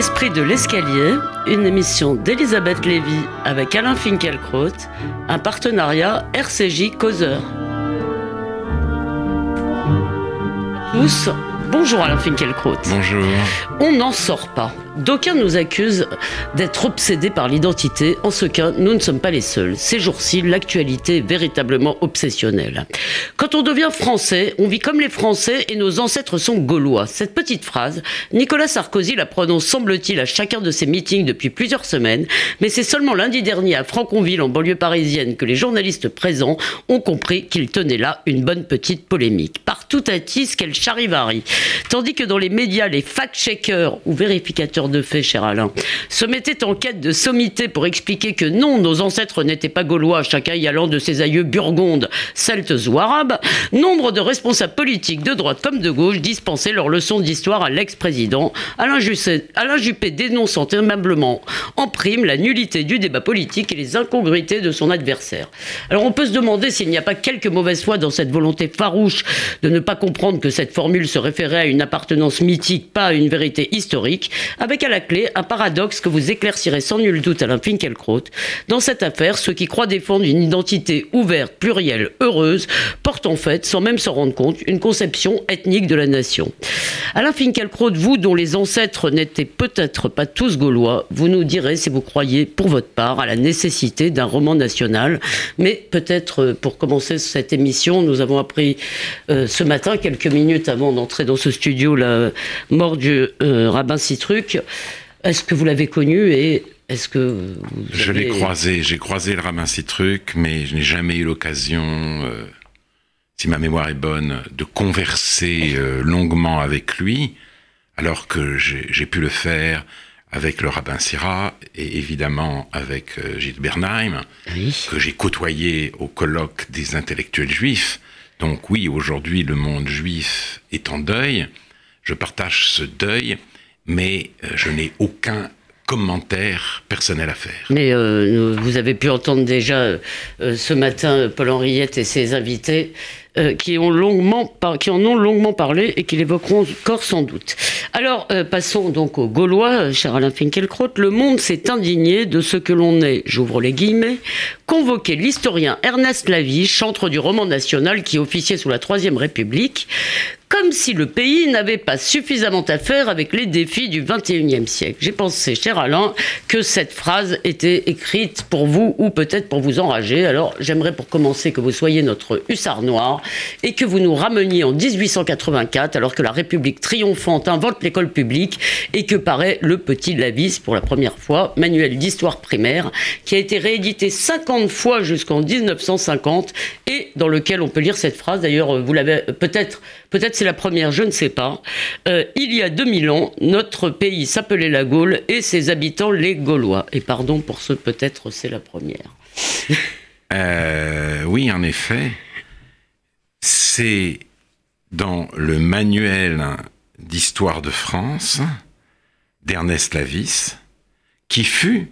L'esprit de l'escalier, une émission d'Elisabeth Lévy avec Alain Finkielkraut, un partenariat RCJ Causeur. Tous, bonjour Alain Finkielkraut. Bonjour. On n'en sort pas. D'aucuns nous accusent d'être obsédés par l'identité. En ce cas, nous ne sommes pas les seuls. Ces jours-ci, l'actualité est véritablement obsessionnelle. Quand on devient français, on vit comme les Français et nos ancêtres sont gaulois. Cette petite phrase, Nicolas Sarkozy la prononce, semble-t-il, à chacun de ses meetings depuis plusieurs semaines, mais c'est seulement lundi dernier à Franconville, en banlieue parisienne, que les journalistes présents ont compris qu'il tenait là une bonne petite polémique. Partout à quel charivari. Tandis que dans les médias, les fact-checkers ou vérificateurs de fait, cher Alain, se mettait en quête de sommité pour expliquer que non, nos ancêtres n'étaient pas gaulois, chacun y allant de ses aïeux burgondes, celtes ou arabes, nombre de responsables politiques de droite comme de gauche dispensaient leur leçon d'histoire à l'ex-président. Alain, Alain Juppé dénonçant aimablement en prime la nullité du débat politique et les incongruités de son adversaire. Alors on peut se demander s'il n'y a pas quelque mauvaise foi dans cette volonté farouche de ne pas comprendre que cette formule se référait à une appartenance mythique, pas à une vérité historique, avec à la clé un paradoxe que vous éclaircirez sans nul doute Alain Finkielkraut. Dans cette affaire, ceux qui croient défendre une identité ouverte, plurielle, heureuse, portent en fait, sans même s'en rendre compte, une conception ethnique de la nation. Alain Finkielkraut, vous dont les ancêtres n'étaient peut-être pas tous gaulois, vous nous direz si vous croyez pour votre part à la nécessité d'un roman national. Mais peut-être euh, pour commencer cette émission, nous avons appris euh, ce matin, quelques minutes avant d'entrer dans ce studio, la mort du euh, rabbin Citruc. Est-ce que vous l'avez connu et est-ce que Je l'ai croisé, j'ai croisé le rabbin Citruc, mais je n'ai jamais eu l'occasion, euh, si ma mémoire est bonne, de converser euh, longuement avec lui, alors que j'ai pu le faire avec le rabbin Syrah et évidemment avec euh, Gilles Bernheim, que j'ai côtoyé au colloque des intellectuels juifs. Donc oui, aujourd'hui, le monde juif est en deuil. Je partage ce deuil mais euh, je n'ai aucun commentaire personnel à faire. Mais euh, vous avez pu entendre déjà euh, ce matin Paul Henriette et ses invités qui, en ont longuement parlé et qui l'évoqueront encore sans doute. Alors, passons donc aux Gaulois, cher Alain Finkielkraut. Le monde s'est indigné de ce que l'on est, j'ouvre les guillemets, convoqué l'historien Ernest Lavie, chantre du roman national qui officiait sous la Troisième République, comme si le pays n'avait pas suffisamment à faire avec les défis du 21e siècle. J'ai pensé, cher Alain, que cette phrase était écrite pour vous ou peut-être pour vous enrager. Alors j'aimerais pour commencer que vous soyez notre hussard noir et que vous nous rameniez en 1884 alors que la République triomphante invente l'école publique et que paraît le petit Lavis pour la première fois, manuel d'histoire primaire, qui a été réédité 50 fois jusqu'en 1950 et dans lequel on peut lire cette phrase. D'ailleurs, vous l'avez peut-être peut-être c'est la première, je ne sais pas. Euh, il y a 2000 ans, notre pays s'appelait la Gaule et ses habitants les Gaulois. Et pardon pour ce, peut-être c'est la première. Euh, oui, en effet. C'est dans le manuel d'histoire de France d'Ernest Lavis, qui fut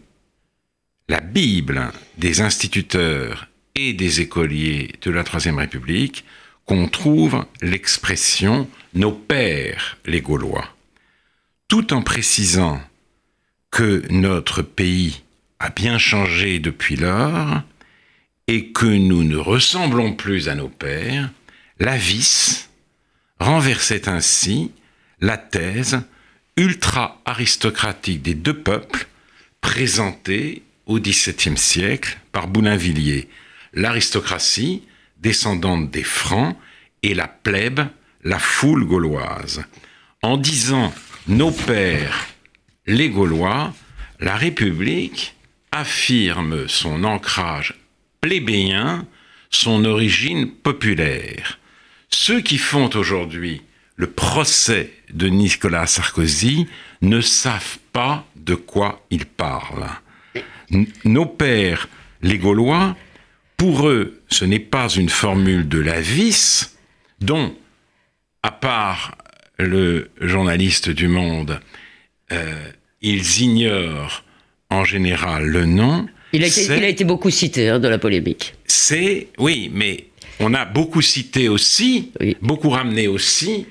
la Bible des instituteurs et des écoliers de la Troisième République, qu'on trouve l'expression nos pères les Gaulois, tout en précisant que notre pays a bien changé depuis lors et que nous ne ressemblons plus à nos pères, la vis renversait ainsi la thèse ultra-aristocratique des deux peuples présentée au XVIIe siècle par Boulainvilliers. L'aristocratie, descendante des Francs, et la plèbe, la foule gauloise. En disant nos pères, les Gaulois, la République affirme son ancrage plébéien, son origine populaire. Ceux qui font aujourd'hui le procès de Nicolas Sarkozy ne savent pas de quoi ils parlent. Nos pères, les Gaulois, pour eux, ce n'est pas une formule de la vis, dont, à part le journaliste du Monde, euh, ils ignorent en général le nom. Il a, été, beaucoup cité hein, dans la polémique. C'est, oui, mais on a beaucoup cité aussi, beaucoup ramené aussi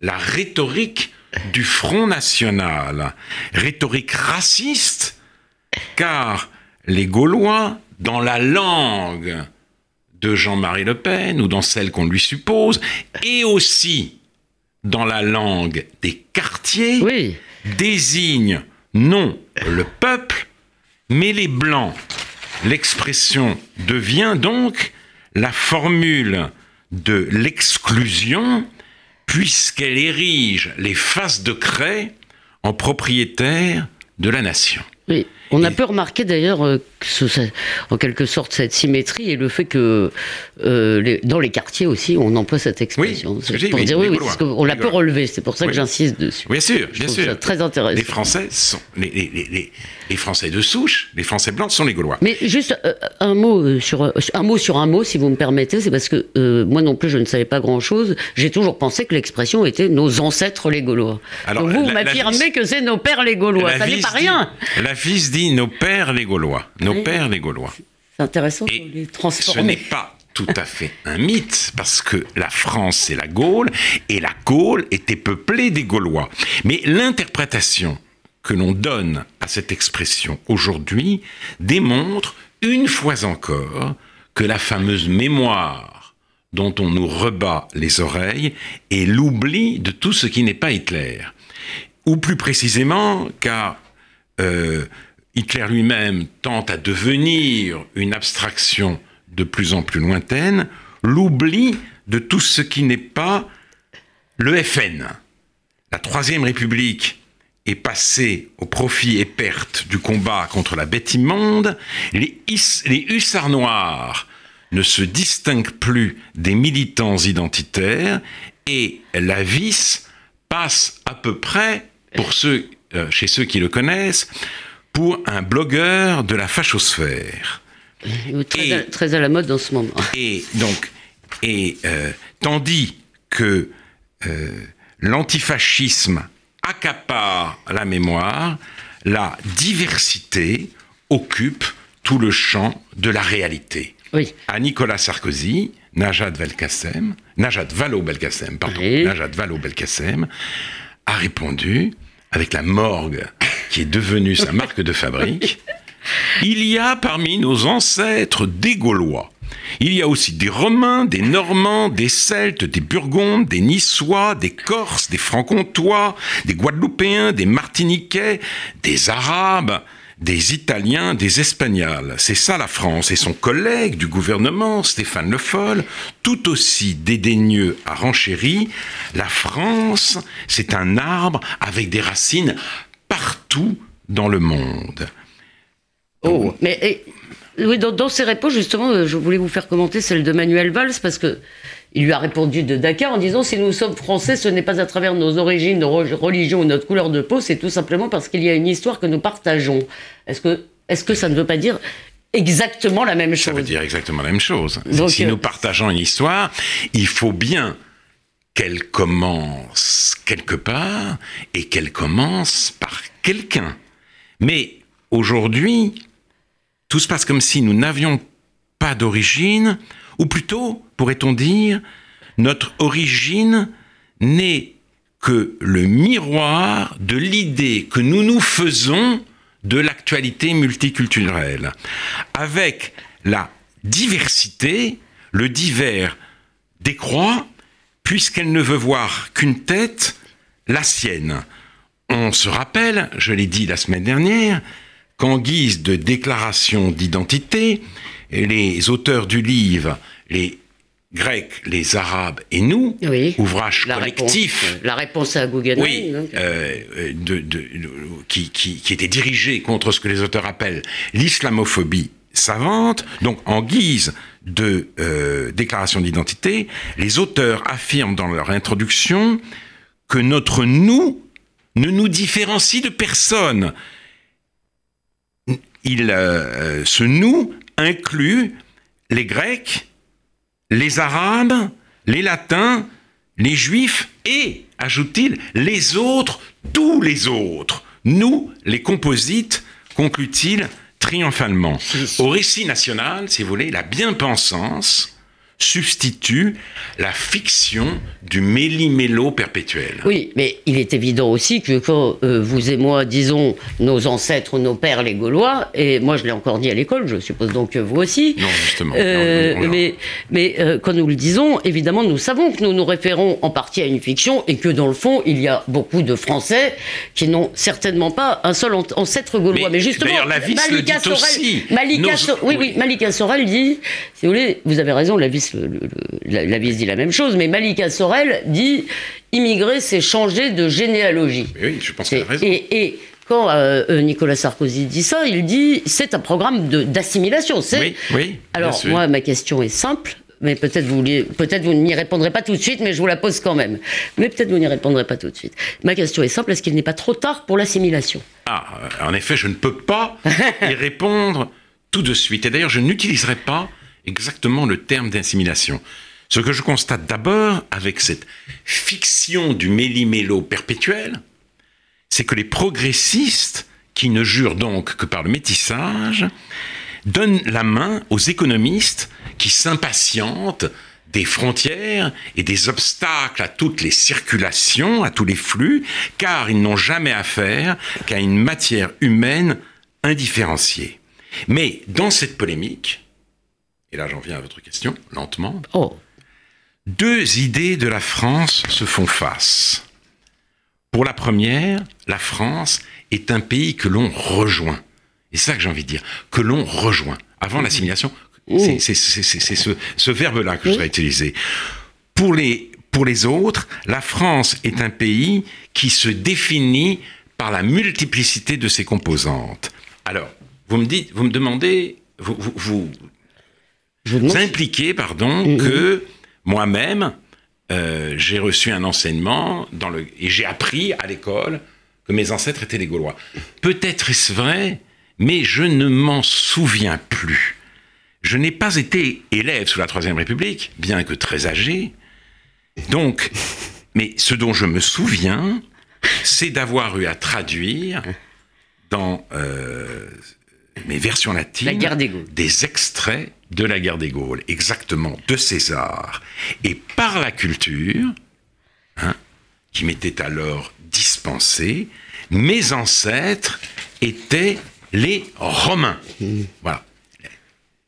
la rhétorique du Front National. Rhétorique raciste, car les Gaulois, dans la langue de Jean-Marie Le Pen ou dans celle qu'on lui suppose, et aussi dans la langue des quartiers, Oui. désignent non le peuple, mais les blancs. L'expression devient donc la formule de l'exclusion, puisqu'elle érige les faces de craie en propriétaires de la nation. Oui. On a pu remarquer d'ailleurs euh, que en quelque sorte cette symétrie et le fait que euh, les- dans les quartiers aussi on emploie cette expression. ce dit, pour oui, dire les oui, oui, Gaulois. parce qu'on l'a peu relevé, c'est pour ça que Oui. j'insiste dessus. Bien sûr, bien sûr. ça très intéressant. Les Français sont les, Français de souche, les Français blancs sont les Gaulois. Mais juste euh, un mot sur un mot sur un mot, si vous me permettez, c'est parce que euh, moi non plus je ne savais pas grand chose. J'ai toujours pensé que l'expression était nos ancêtres les Gaulois. Alors, Donc vous m'affirmez que c'est nos pères les Gaulois. Ça n'est pas rien. la vis dit nos pères les Gaulois. Nos Oui. pères les Gaulois. C'est intéressant Et de les Ce transformer. n'est pas tout à fait un mythe, parce que la France, c'est la Gaule, et la Gaule était peuplée des Gaulois. Mais l'interprétation que l'on donne à cette expression aujourd'hui démontre, une fois encore, que la fameuse mémoire dont on nous rebat les oreilles est l'oubli de tout ce qui n'est pas Hitler. Ou plus précisément, car euh, Hitler lui-même tente à devenir une abstraction de plus en plus lointaine, l'oubli de tout ce qui n'est pas le FN. La Troisième République est passée au profit et perte du combat contre la bête immonde. Les, hussards noirs ne se distinguent plus des militants identitaires et la vis passe à peu près, euh, chez ceux qui le connaissent, pour un blogueur de la fachosphère. Très, Et- à, très à la mode en ce moment. Et donc, et euh, tandis que euh, l'antifascisme accapare la mémoire, la diversité occupe tout le champ de la réalité. Oui. À Nicolas Sarkozy, Najat Belkacem, Najat Vallaud-Belkacem, pardon, Oui. Najat Vallaud-Belkacem a répondu avec la morgue qui est devenue sa marque de fabrique. Il y a parmi nos ancêtres des Gaulois. Il y a aussi des Romains, des Normands, des Celtes, des Burgondes, des Niçois, des Corses, des Franc-Comtois, des Guadeloupéens, des Martiniquais, des Arabes, des Italiens, des Espagnols. C'est ça la France. Et son collègue du gouvernement, Stéphane Le Foll, tout aussi dédaigneux à renchéri, la France, c'est un arbre avec des racines partout dans le monde. Oh, mais et, oui, dans, dans ces réponses, justement, euh, je voulais vous faire commenter celle de Manuel Valls, parce que il lui a répondu de Dakar en disant si nous sommes français, ce n'est pas à travers nos origines, nos re- religions ou notre couleur de peau, c'est tout simplement parce qu'il y a une histoire que nous partageons. Est-ce que, est-ce que ça ne veut pas dire exactement la même Ça chose? veut dire exactement la même chose. Donc, si euh, nous partageons une histoire, il faut bien qu'elle commence quelque part et qu'elle commence par quelqu'un. Mais aujourd'hui, tout se passe comme si nous n'avions pas d'origine, ou plutôt, pourrait-on dire, notre origine n'est que le miroir de l'idée que nous nous faisons de l'actualité multiculturelle. Avec la diversité, le divers décroît, puisqu'elle ne veut voir qu'une tête, la sienne. On se rappelle, je l'ai dit la semaine dernière, qu'en guise de déclaration d'identité, les auteurs du livre, les Grecs, les Arabes et nous, Oui. ouvrage la collectif, réponse, euh, la réponse à Guggenheim. oui, donc. euh, de- de- de- qui, qui- qui était dirigé contre ce que les auteurs appellent l'islamophobie savante. Donc, en guise de euh, déclaration d'identité, les auteurs affirment dans leur introduction que notre nous ne nous différencie de personne. Il, euh, ce nous inclut les Grecs, les Arabes, les Latins, les Juifs et, ajoute-t-il, les autres, tous les autres. Nous, les composites, conclut-il triomphalement. Au récit national, si vous voulez, la bien-pensance substitue la fiction du méli-mélo perpétuel. Oui, mais il est évident aussi que quand euh, vous et moi disons nos ancêtres, nos pères, les Gaulois, et moi je l'ai encore dit à l'école, je suppose donc que vous aussi. Non, justement. Euh, Non, mais mais euh, quand nous le disons, évidemment, nous savons que nous nous référons en partie à une fiction et que dans le fond, il y a beaucoup de Français qui n'ont certainement pas un seul an- ancêtre gaulois. Mais Mais, justement, d'ailleurs, la vis le dit Sorel, aussi. Malika Nos- So- oui, oui. Malika Sorel dit, si vous voulez, vous avez raison, la vis, le- le- le- la, la vis dit la même chose, mais Malika Sorel dit immigrer, c'est changer de généalogie. Mais oui, je pense qu'elle a raison. et- et quand euh, euh, Nicolas Sarkozy dit ça, il dit c'est un programme d'assimilation. Oui, oui. Alors sûr. moi, ma question est simple. Mais peut-être vous, peut-être vous n'y répondrez pas tout de suite, mais je vous la pose quand même. Mais peut-être vous n'y répondrez pas tout de suite. Ma question est simple est-ce qu'il n'est pas trop tard pour l'assimilation? Ah, euh, en effet, je ne peux pas y répondre tout de suite. Et d'ailleurs, je n'utiliserai pas exactement le terme d'assimilation. Ce que je constate d'abord avec cette fiction du méli-mélo perpétuel, c'est que les progressistes, qui ne jurent donc que par le métissage, donnent la main aux économistes qui s'impatientent des frontières et des obstacles à toutes les circulations, à tous les flux, car ils n'ont jamais affaire qu'à une matière humaine indifférenciée. Mais dans cette polémique, et là j'en viens à votre question, lentement, Oh, deux idées de la France se font face. Pour la première, la France est un pays que l'on rejoint. Et c'est ça que j'ai envie de dire, que l'on rejoint. Avant l'assimilation, c'est c'est- ce, ce verbe-là que je voudrais utiliser. Pour les, pour les autres, la France est un pays qui se définit par la multiplicité de ses composantes. Alors, vous me dites, vous me demandez, vous, vous, vous, impliquez, pardon, que moi-même, euh, j'ai reçu un enseignement dans le, et j'ai appris à l'école que mes ancêtres étaient des Gaulois. Peut-être est-ce vrai, mais je ne m'en souviens plus. Je n'ai pas été élève sous la Troisième République, bien que très âgé. Donc, mais ce dont je me souviens, c'est d'avoir eu à traduire dans euh, mes versions latines La guerre des Gaules. des extraits de la guerre des Gaules, exactement, de César. Et par la culture, hein, qui m'était alors dispensée, mes ancêtres étaient les Romains. Voilà.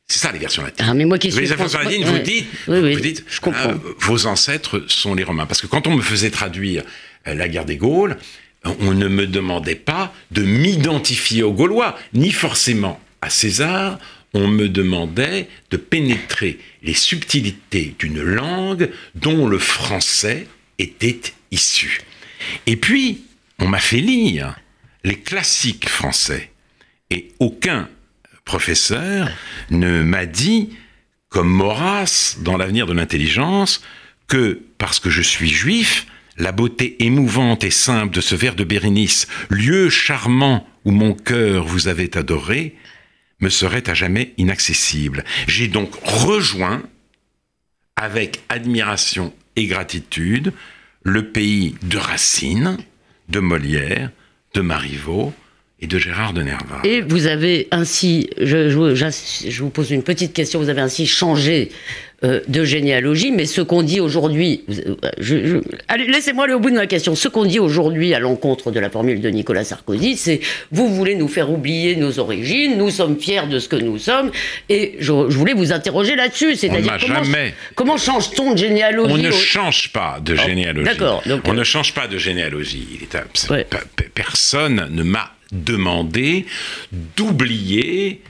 C'est ça les versions latines. Ah, mais moi qui suis les versions France- latines, ouais, vous dites, oui, oui, vous dites je comprends. ah, vos ancêtres sont les Romains. Parce que quand on me faisait traduire euh, la guerre des Gaules, on ne me demandait pas de m'identifier aux Gaulois, ni forcément à César. On me demandait de pénétrer les subtilités d'une langue dont le français était issu. Et puis, on m'a fait lire les classiques français. Et aucun professeur ne m'a dit, comme Maurras dans l'avenir de l'intelligence, que parce que je suis juif, la beauté émouvante et simple de ce vers de Bérénice, lieu charmant où mon cœur vous avait adoré, me serait à jamais inaccessible. J'ai donc rejoint, avec admiration et gratitude, le pays de Racine, de Molière, de Marivaux et de Gérard de Nerval. Et vous avez ainsi, je, je- j'ins- je vous pose une petite question, vous avez ainsi changé euh, de généalogie, mais ce qu'on dit aujourd'hui, euh, je- allez, laissez-moi aller au bout de ma question, ce qu'on dit aujourd'hui à l'encontre de la formule de Nicolas Sarkozy, c'est vous voulez nous faire oublier nos origines, nous sommes fiers de ce que nous sommes, et je, voulais vous interroger là-dessus, c'est-à-dire comment, jamais- comment change-t-on de généalogie On ne au- change pas de généalogie. d'accord, donc, On euh, ne change pas de généalogie. Il est abs- Ouais. Personne ne m'a demandé d'oublier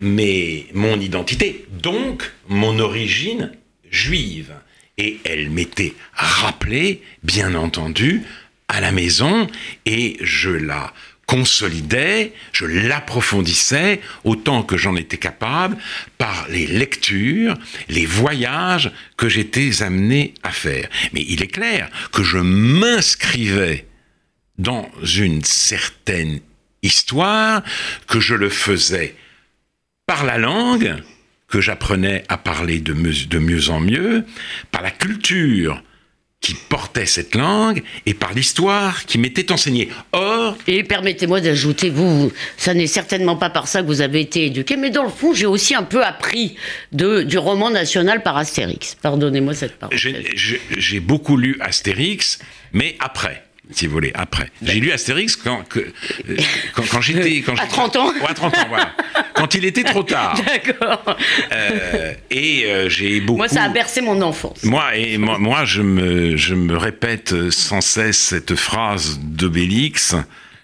mes- mon identité, donc mon origine juive. Et elle m'était rappelée, bien entendu, à la maison, et je la consolidais, je l'approfondissais autant que j'en étais capable par les lectures, les voyages que j'étais amené à faire. Mais il est clair que je m'inscrivais dans une certaine histoire, que je le faisais par la langue, que j'apprenais à parler de mieux, de mieux en mieux, par la culture qui portait cette langue et par l'histoire qui m'était enseignée. Or. Et permettez-moi d'ajouter, vous, ça n'est certainement pas par ça que vous avez été éduqué, mais dans le fond, j'ai aussi un peu appris de, du roman national par Astérix. Pardonnez-moi cette parole. J'ai beaucoup lu Astérix, mais après si vous voulez, après. J'ai lu Astérix quand, que, euh, quand, quand j'étais... À 30 ans Ouais, à 30 ans, voilà. Quand il était trop tard. D'accord. Euh, et euh, j'ai beaucoup... Moi, ça a bercé mon enfance. Moi, et moi, moi je, me, je me répète sans cesse cette phrase d'Obélix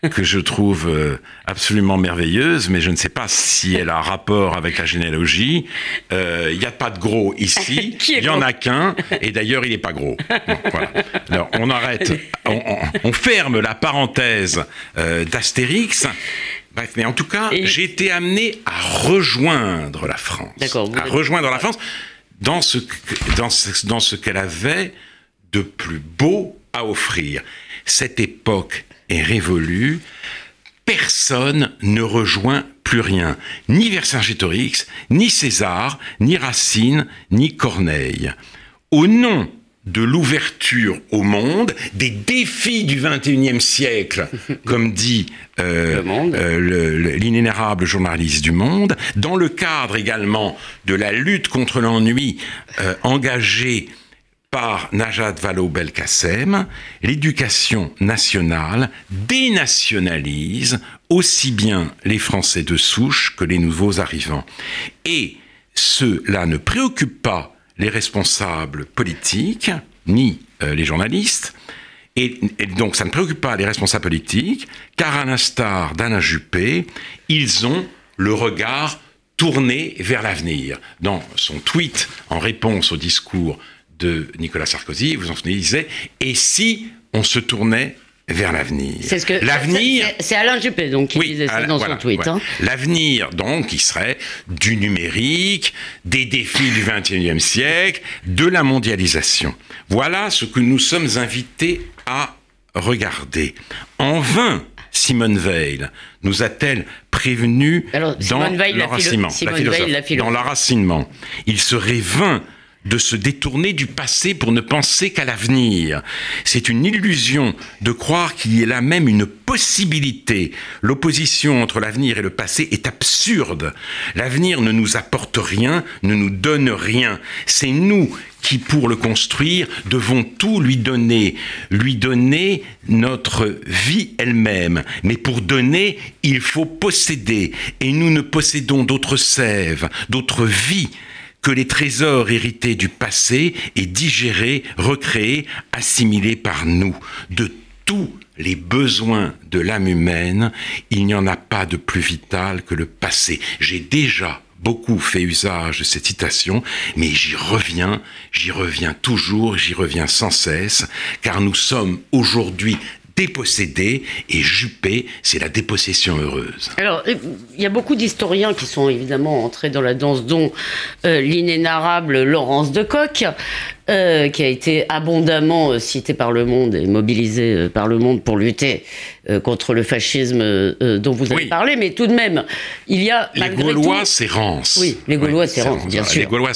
que je trouve euh, absolument merveilleuse, mais je ne sais pas si elle a rapport avec la généalogie. Euh, il n'y a pas de gros ici, il n'y en a qu'un, et d'ailleurs il n'est pas gros. voilà. Alors on arrête, on, ferme la parenthèse euh, d'Astérix. Bref, mais en tout cas, j'ai été amené à rejoindre la France. À rejoindre la France dans ce, dans ce, dans ce qu'elle avait de plus beau à offrir. Cette époque est révolue, personne ne rejoint plus rien, ni Vercingétorix, ni César, ni Racine, ni Corneille. Au nom de l'ouverture au monde, des défis du XXIe siècle, comme dit euh, euh, l'inénérable journaliste du Monde, dans le cadre également de la lutte contre l'ennui euh, engagée par Najat Vallaud-Belkacem, l'éducation nationale dénationalise aussi bien les Français de souche que les nouveaux arrivants. Et cela ne préoccupe pas les responsables politiques, ni euh, les journalistes, et, donc ça ne préoccupe pas les responsables politiques, car à l'instar d'Alain Juppé, ils ont le regard tourné vers l'avenir. Dans son tweet en réponse au discours de Nicolas Sarkozy, vous en souvenez, il disait Et si on se tournait vers l'avenir? C'est ce que l'avenir. C'est Alain Juppé donc qui disait ça dans son tweet. Hein. L'avenir donc qui serait du numérique, des défis du XXIe siècle, de la mondialisation. Voilà ce que nous sommes invités à regarder. En vain, Simone Veil nous a-t-elle prévenu dans l'enracinement, dans l'enracinement. Il serait vain de se détourner du passé pour ne penser qu'à l'avenir. C'est une illusion de croire qu'il y ait là même une possibilité. L'opposition entre l'avenir et le passé est absurde. L'avenir ne nous apporte rien, ne nous donne rien. C'est nous qui, pour le construire, devons tout lui donner, lui donner notre vie elle-même. Mais pour donner, il faut posséder. Et nous ne possédons d'autres sèves, d'autres vies que les trésors hérités du passé et digérés, recréés, assimilés par nous. De tous les besoins de l'âme humaine, il n'y en a pas de plus vital que le passé. J'ai déjà beaucoup fait usage de cette citation, mais j'y reviens, j'y reviens toujours, j'y reviens sans cesse, car nous sommes aujourd'hui dépossédé et Juppé, c'est la dépossession heureuse. Alors, il y a beaucoup d'historiens qui sont évidemment entrés dans la danse, dont euh, l'inénarrable Laurence de Coq, euh, qui a été abondamment euh, cité par le monde et mobilisé euh, par le monde pour lutter contre le fascisme dont vous avez parlé, mais tout de même, il y a les Gaulois s'érancent. Oui, les Gaulois oui, bien sûr. Les Gaulois.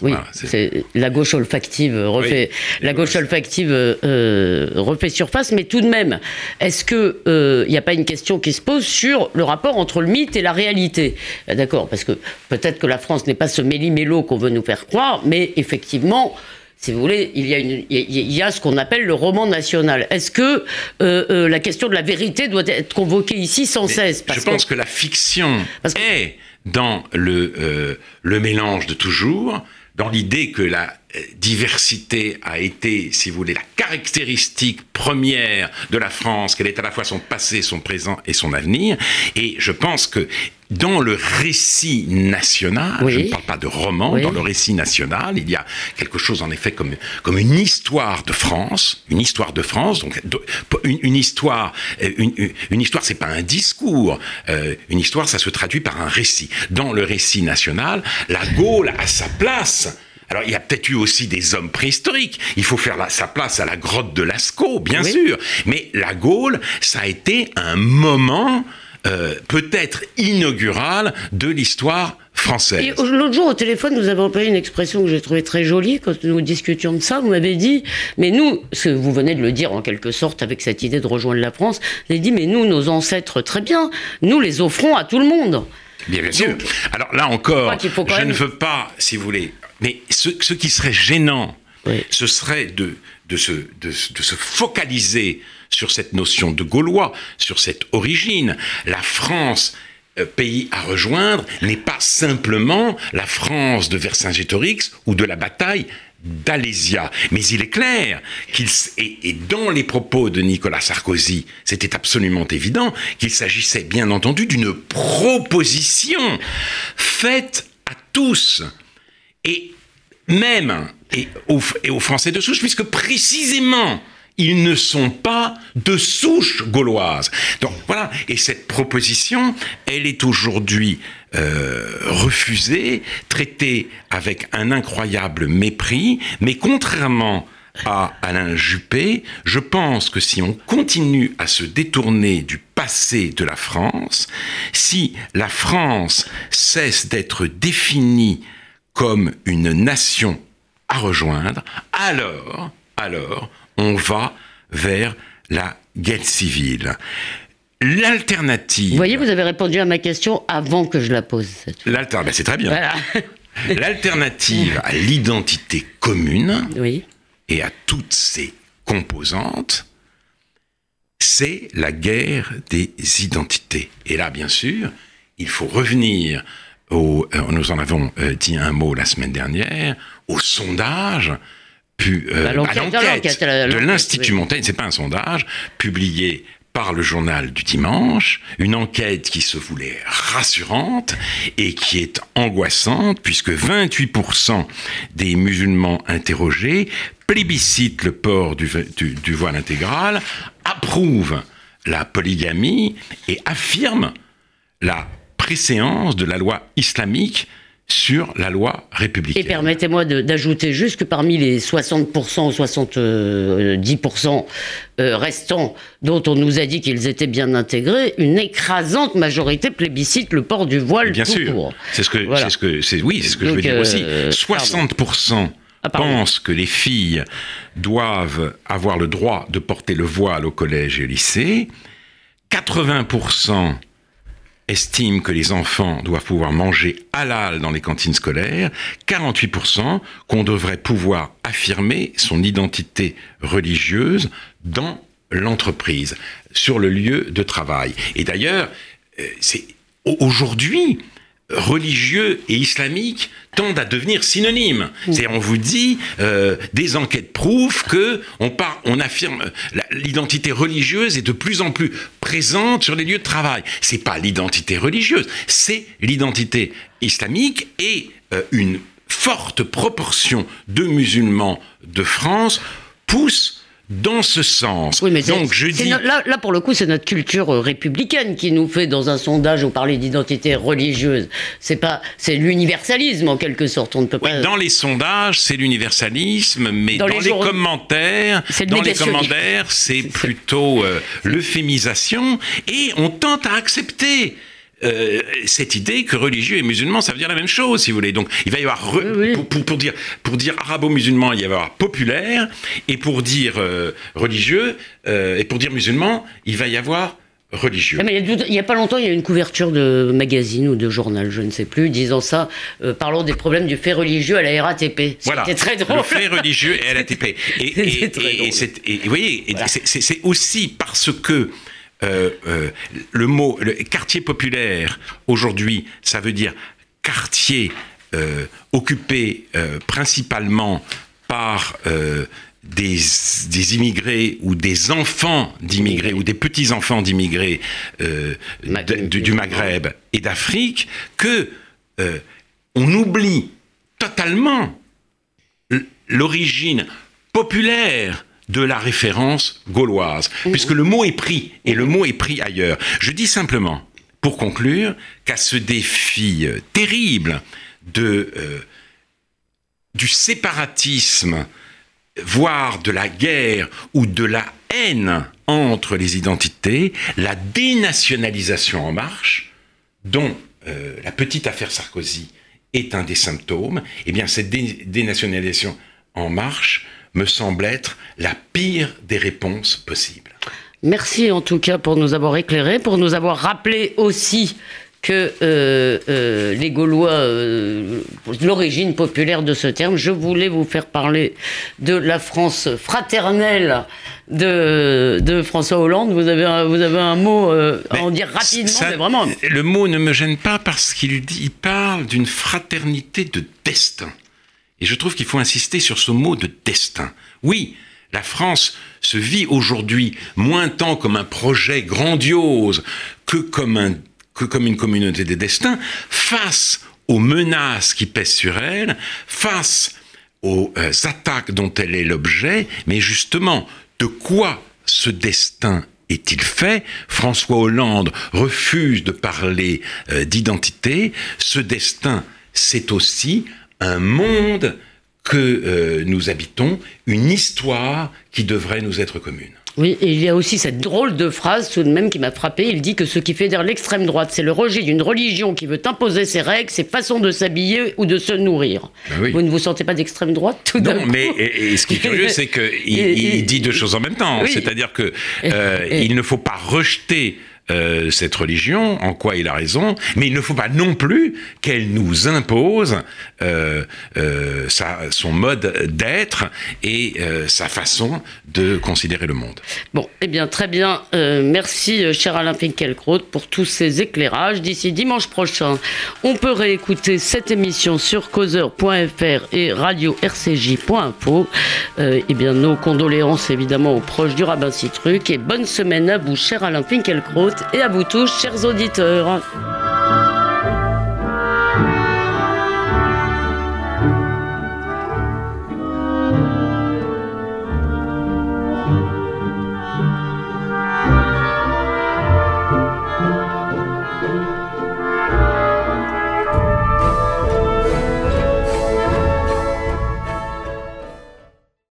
Oui, c'est la gauche olfactive refait la gauche olfactive refait surface, mais tout de même, est-ce que il n'y a pas une question qui se pose sur le rapport entre le mythe et la réalité? D'accord, parce que peut-être que la France n'est pas ce méli-mélo qu'on veut nous faire croire, mais effectivement si vous voulez, il y a, une, il y a ce qu'on appelle le roman national. Est-ce que euh, euh, la question de la vérité doit être convoquée ici sans cesse? Je pense que la fiction est dans le, euh, le mélange de toujours, dans l'idée que la diversité a été, si vous voulez, la caractéristique première de la France, qu'elle est à la fois son passé, son présent et son avenir. Et je pense que dans le récit national, je ne parle pas de roman, dans le récit national, il y a quelque chose en effet comme, comme une histoire de France, une histoire de France, donc une, une histoire, euh, une, une histoire, c'est pas un discours, euh, une histoire, ça se traduit par un récit. Dans le récit national, la Gaule a sa place alors, il y a peut-être eu aussi des hommes préhistoriques. Il faut faire sa place à la grotte de Lascaux, bien sûr. Mais la Gaule, ça a été un moment euh, peut-être inaugural de l'histoire française. Et l'autre jour au téléphone, vous avez employé une expression que j'ai trouvée très jolie quand nous discutions de ça. Vous m'avez dit, mais nous, ce que vous venez de le dire en quelque sorte avec cette idée de rejoindre la France, vous avez dit, mais nous, nos ancêtres, très bien, nous les offrons à tout le monde. Bien, bien sûr. Alors là encore, je ne veux pas, si vous voulez, mais ce, qui serait gênant, ce serait de, de, se, de, se focaliser sur cette notion de Gaulois, sur cette origine. La France euh, pays à rejoindre n'est pas simplement la France de Vercingétorix ou de la bataille d'Alésia. Mais il est clair qu'il et, dans les propos de Nicolas Sarkozy, c'était absolument évident qu'il s'agissait bien entendu d'une proposition faite à tous et même aux, et aux Français de souche, puisque précisément ils ne sont pas de souche gauloise. Donc voilà, et cette proposition, elle est aujourd'hui euh, refusée, traitée avec un incroyable mépris, mais contrairement à Alain Juppé, je pense que si on continue à se détourner du passé de la France, si la France cesse d'être définie comme une nation à rejoindre, alors, alors, on va vers la guerre civile. L'alternative. Vous voyez, vous avez répondu à ma question avant que je la pose. L'alternative, ben, c'est très bien. L'alternative à l'identité commune et à toutes ses composantes, c'est la guerre des identités. Et là, bien sûr, il faut revenir au, euh, nous en avons euh, dit un mot la semaine dernière, au sondage pu, euh, l'enquête de l'Institut Montaigne, c'est pas un sondage, publié par le journal du dimanche, une enquête qui se voulait rassurante et qui est angoissante puisque 28% des musulmans interrogés plébiscitent le port du, du voile intégral, approuvent la polygamie et affirment la préséance de la loi islamique sur la loi républicaine. Et permettez-moi d'ajouter juste que parmi les 60% ou 70% euh, restants dont on nous a dit qu'ils étaient bien intégrés, une écrasante majorité plébiscite le port du voile bien sûr. C'est ce que, ce que, oui, c'est ce que je veux dire aussi. 60% euh, ah, pensent que les filles doivent avoir le droit de porter le voile au collège et au lycée. 80% estime que les enfants doivent pouvoir manger halal dans les cantines scolaires, 48% qu'on devrait pouvoir affirmer son identité religieuse dans l'entreprise, sur le lieu de travail. Et d'ailleurs, euh, c'est aujourd'hui, religieux et islamique tendent à devenir synonymes. Mm. C'est on vous dit euh, des enquêtes prouvent que on part, on affirme l'identité religieuse est de plus en plus présente sur les lieux de travail. C'est pas l'identité religieuse, c'est l'identité islamique et euh, une forte proportion de musulmans de France pousse dans ce sens. Oui, mais Donc je dis là, là, pour le coup, c'est notre culture euh, républicaine qui nous fait dans un sondage où parler d'identité religieuse. C'est pas, c'est l'universalisme en quelque sorte. On ne peut pas. dans les sondages, c'est l'universalisme, mais dans, les, commentaires, dans les commentaires, c'est plutôt euh, l'euphémisation et on tente à accepter euh, cette idée que religieux et musulman, ça veut dire la même chose, si vous voulez. Donc, il va y avoir, Pour, dire, pour dire arabo-musulman, il va y avoir populaire, et pour dire euh, religieux, euh, et pour dire musulman, il va y avoir religieux. Ah, il n'y a, pas longtemps, il y a eu une couverture de magazine ou de journal, je ne sais plus, disant ça, parlant des problèmes du fait religieux à la RATP. Voilà, C'était très drôle. Le fait religieux et à la RATP. Et, et, vous voyez, c'est aussi parce que euh, euh, le mot le quartier populaire, aujourd'hui, ça veut dire quartier euh, occupé principalement par des, des, immigrés ou des enfants d'immigrés ou des petits-enfants d'immigrés du Maghreb et d'Afrique, que on oublie totalement l'origine populaire de la référence gauloise, puisque le mot est pris, et le mot est pris ailleurs. Je dis simplement, pour conclure, qu'à ce défi euh, terrible de, euh, du séparatisme, voire de la guerre ou de la haine entre les identités, la dénationalisation en marche, dont la petite affaire Sarkozy est un des symptômes, eh bien cette dénationalisation en marche me semble être la pire des réponses possibles. Merci en tout cas pour nous avoir éclairés, pour nous avoir rappelé aussi que euh, euh, les Gaulois, euh, l'origine populaire de ce terme, je voulais vous faire parler de la France fraternelle de, de François Hollande. Vous avez un, vous avez un mot à en dire rapidement, mais vraiment. Le mot ne me gêne pas parce qu'il il parle d'une fraternité de destin. Et je trouve qu'il faut insister sur ce mot de destin. Oui, la France se vit aujourd'hui moins tant comme un projet grandiose que comme, une communauté des destins face aux menaces qui pèsent sur elle, face aux euh, attaques dont elle est l'objet, mais justement, de quoi ce destin est-il fait? François Hollande refuse de parler euh, d'identité. Ce destin, c'est aussi un monde que euh, nous habitons, une histoire qui devrait nous être commune. Oui, et il y a aussi cette drôle de phrase tout de même qui m'a frappé. Il dit que ce qui fait dire l'extrême droite, c'est le rejet d'une religion qui veut imposer ses règles, ses façons de s'habiller ou de se nourrir. Ben vous ne vous sentez pas d'extrême droite tout Non, mais et, ce qui est curieux, c'est qu'il il dit deux choses en même temps. C'est-à-dire que euh, il ne faut pas rejeter euh, cette religion, en quoi il a raison, mais il ne faut pas non plus qu'elle nous impose euh, euh, sa, son mode d'être et sa façon de considérer le monde. Bon, eh bien, très bien. merci, cher Alain Finkielkraut, pour tous ces éclairages. D'ici dimanche prochain, on peut réécouter cette émission sur causeur.fr et radio-rcj.info. eh bien, nos condoléances évidemment aux proches du rabbin Citruc et bonne semaine à vous, cher Alain Finkielkraut et à vous tous, chers auditeurs.